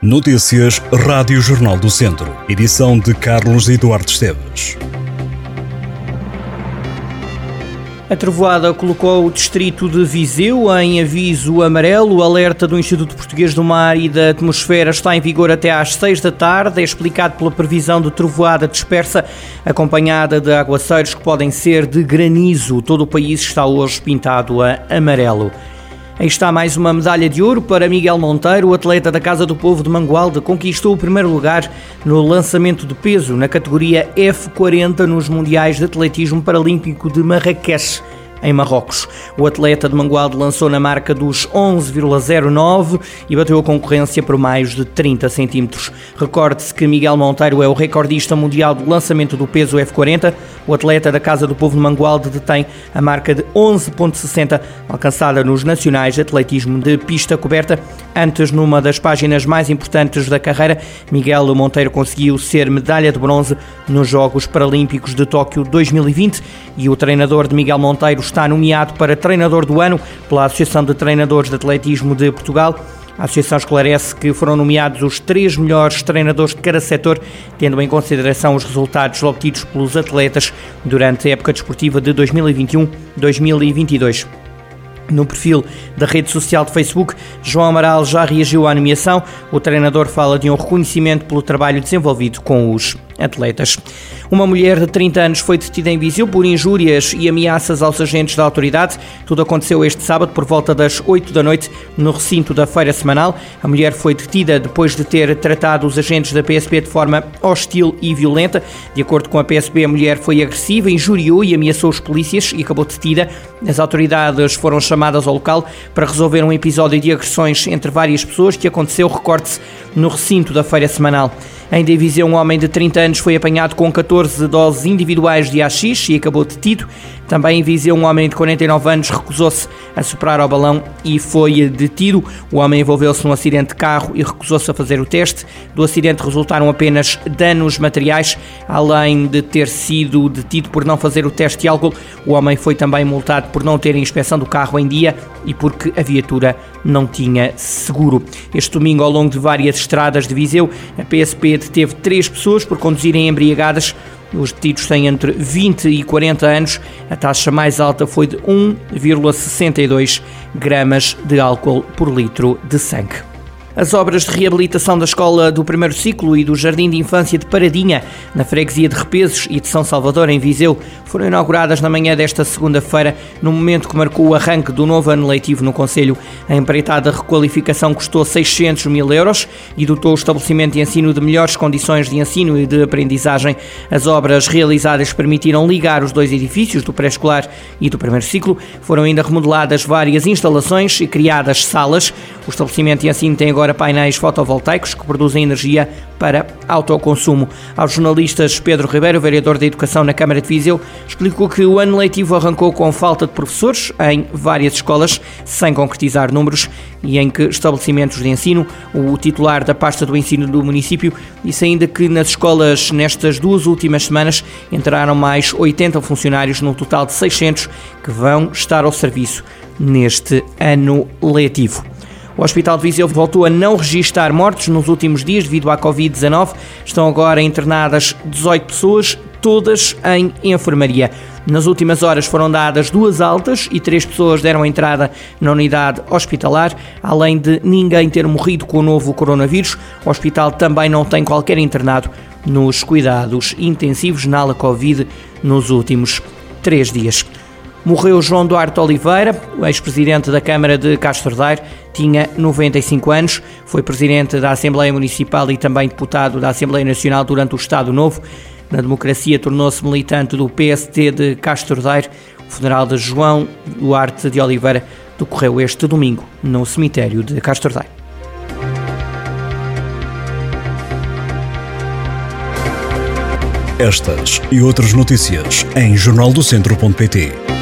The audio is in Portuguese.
Notícias Rádio Jornal do Centro. Edição de Carlos Eduardo Esteves. A trovoada colocou o distrito de Viseu em aviso amarelo. O alerta do Instituto Português do Mar e da Atmosfera está em vigor até às 6 da tarde. É explicado pela previsão de trovoada dispersa, acompanhada de aguaceiros que podem ser de granizo. Todo o país está hoje pintado a amarelo. Aí está mais uma medalha de ouro para Miguel Monteiro, o atleta da Casa do Povo de Mangualde, conquistou o primeiro lugar no lançamento de peso na categoria F40 nos Mundiais de Atletismo Paralímpico de Marrakech em Marrocos. O atleta de Mangualde lançou na marca dos 11,09 e bateu a concorrência por mais de 30 centímetros. Recorde-se que Miguel Monteiro é o recordista mundial do lançamento do peso F40. O atleta da Casa do Povo de Mangualde detém a marca de 11,60 alcançada nos Nacionais de Atletismo de Pista Coberta. Antes, numa das páginas mais importantes da carreira, Miguel Monteiro conseguiu ser medalha de bronze nos Jogos Paralímpicos de Tóquio 2020 e o treinador de Miguel Monteiro está nomeado para treinador do ano pela Associação de Treinadores de Atletismo de Portugal. A Associação esclarece que foram nomeados os três melhores treinadores de cada setor, tendo em consideração os resultados obtidos pelos atletas durante a época desportiva de 2021-2022. No perfil da rede social de Facebook, João Amaral já reagiu à nomeação. O treinador fala de um reconhecimento pelo trabalho desenvolvido com os atletas. Uma mulher de 30 anos foi detida em Viseu por injúrias e ameaças aos agentes da autoridade. Tudo aconteceu este sábado por volta das 8 da noite no recinto da feira semanal. A mulher foi detida depois de ter tratado os agentes da PSP de forma hostil e violenta. De acordo com a PSP, a mulher foi agressiva, injuriou e ameaçou os polícias e acabou detida. As autoridades foram chamadas ao local para resolver um episódio de agressões entre várias pessoas que aconteceu, recorde-se, no recinto da feira semanal. Em Divisão, um homem de 30 anos foi apanhado com 14 doses individuais de AX e acabou detido. Também em Viseu, um homem de 49 anos recusou-se a soprar ao balão e foi detido. O homem envolveu-se num acidente de carro e recusou-se a fazer o teste. Do acidente resultaram apenas danos materiais, além de ter sido detido por não fazer o teste de álcool. O homem foi também multado por não ter a inspeção do carro em dia e porque a viatura não tinha seguro. Este domingo, ao longo de várias estradas de Viseu, a PSP deteve três pessoas por conduzirem embriagadas. Os detidos têm entre 20 e 40 anos. A taxa mais alta foi de 1,62 gramas de álcool por litro de sangue. As obras de reabilitação da escola do primeiro ciclo e do Jardim de Infância de Paradinha, na freguesia de Repesos e de São Salvador, em Viseu, foram inauguradas na manhã desta segunda-feira, no momento que marcou o arranque do novo ano letivo no Conselho. A empreitada requalificação custou 600 mil euros e dotou o estabelecimento de ensino de melhores condições de ensino e de aprendizagem. As obras realizadas permitiram ligar os dois edifícios, do pré-escolar e do primeiro ciclo. Foram ainda remodeladas várias instalações e criadas salas. O estabelecimento de ensino tem agora para painéis fotovoltaicos que produzem energia para autoconsumo. Aos jornalistas, Pedro Ribeiro, vereador da Educação na Câmara de Viseu, explicou que o ano letivo arrancou com falta de professores em várias escolas, sem concretizar números, e em que estabelecimentos de ensino, o titular da pasta do ensino do município disse ainda que nas escolas nestas duas últimas semanas entraram mais 80 funcionários, num total de 600 que vão estar ao serviço neste ano letivo. O Hospital de Viseu voltou a não registar mortes nos últimos dias devido à Covid-19. Estão agora internadas 18 pessoas, todas em enfermaria. Nas últimas horas foram dadas duas altas e três pessoas deram entrada na unidade hospitalar, além de ninguém ter morrido com o novo coronavírus. O hospital também não tem qualquer internado nos cuidados intensivos na ala Covid nos últimos três dias. Morreu João Duarte Oliveira, ex-presidente da Câmara de Castro Daire, tinha 95 anos, foi presidente da Assembleia Municipal e também deputado da Assembleia Nacional durante o Estado Novo. Na democracia tornou-se militante do PST de Castro Daire. O funeral de João Duarte de Oliveira decorreu este domingo no cemitério de Castro Daire. Estas e outras notícias em jornaldocentro.pt.